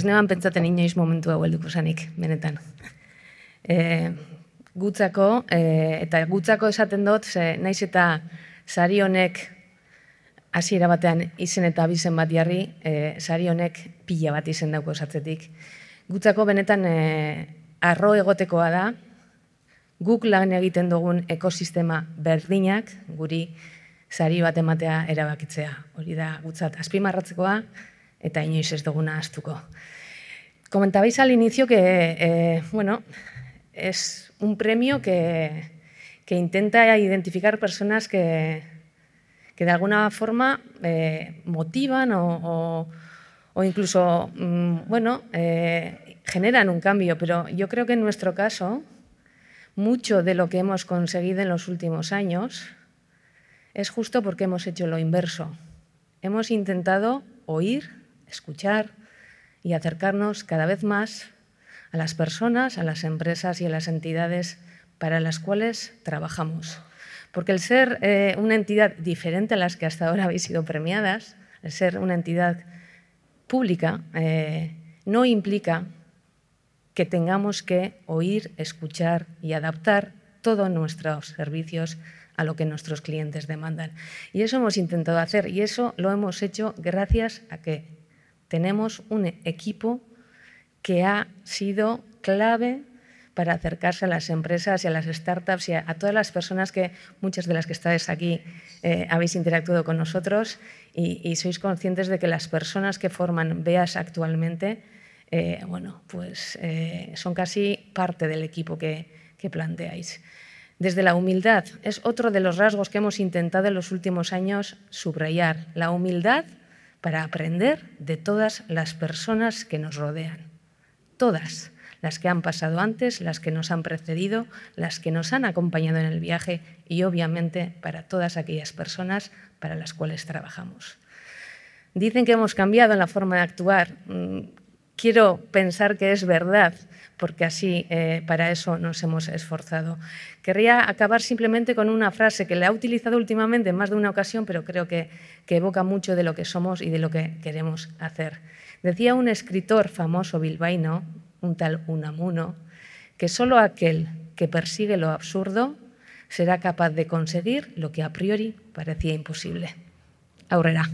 ez neban pentsaten inoiz momentu hau helduko zanik, benetan. E, gutzako, e, eta gutzako esaten dut, ze, naiz eta sari honek hasiera batean izen eta abizen bat jarri, e, sari honek pila bat izen dauko esatzetik. Gutzako benetan e, arro egotekoa da, guk lan egiten dugun ekosistema berdinak, guri sari bat ematea erabakitzea. Hori da gutzat azpimarratzekoa eta inoiz ez duguna. Comentabais al inicio que, eh, bueno, es un premio que, que intenta identificar personas que, que de alguna forma eh, motivan o, o, o incluso, mm, bueno, eh, generan un cambio, pero yo creo que en nuestro caso, mucho de lo que hemos conseguido en los últimos años es justo porque hemos hecho lo inverso. Hemos intentado oír, escuchar y acercarnos cada vez más a las personas, a las empresas y a las entidades para las cuales trabajamos. Porque el ser eh, una entidad diferente a las que hasta ahora habéis sido premiadas, el ser una entidad pública, eh, no implica que tengamos que oír, escuchar y adaptar todos nuestros servicios a lo que nuestros clientes demandan. Y eso hemos intentado hacer y eso lo hemos hecho gracias a que tenemos un equipo que ha sido clave para acercarse a las empresas y a las startups y a, todas las personas que, muchas de las que estáis aquí, eh, habéis interactuado con nosotros y, sois conscientes de que las personas que forman BEAS actualmente, eh, bueno, pues eh, son casi parte del equipo que, que planteáis desde la humildad. Es otro de los rasgos que hemos intentado en los últimos años subrayar, la humildad para aprender de todas las personas que nos rodean. Todas, las que han pasado antes, las que nos han precedido, las que nos han acompañado en el viaje y obviamente para todas aquellas personas para las cuales trabajamos. Dicen que hemos cambiado en la forma de actuar. Quiero pensar que es verdad, porque así eh, para eso nos hemos esforzado. Querría acabar simplemente con una frase que le ha utilizado últimamente en más de una ocasión, pero creo que, que evoca mucho de lo que somos y de lo que queremos hacer. Decía un escritor famoso bilbaíno, un tal Unamuno, que solo aquel que persigue lo absurdo será capaz de conseguir lo que a priori parecía imposible. Aurrera.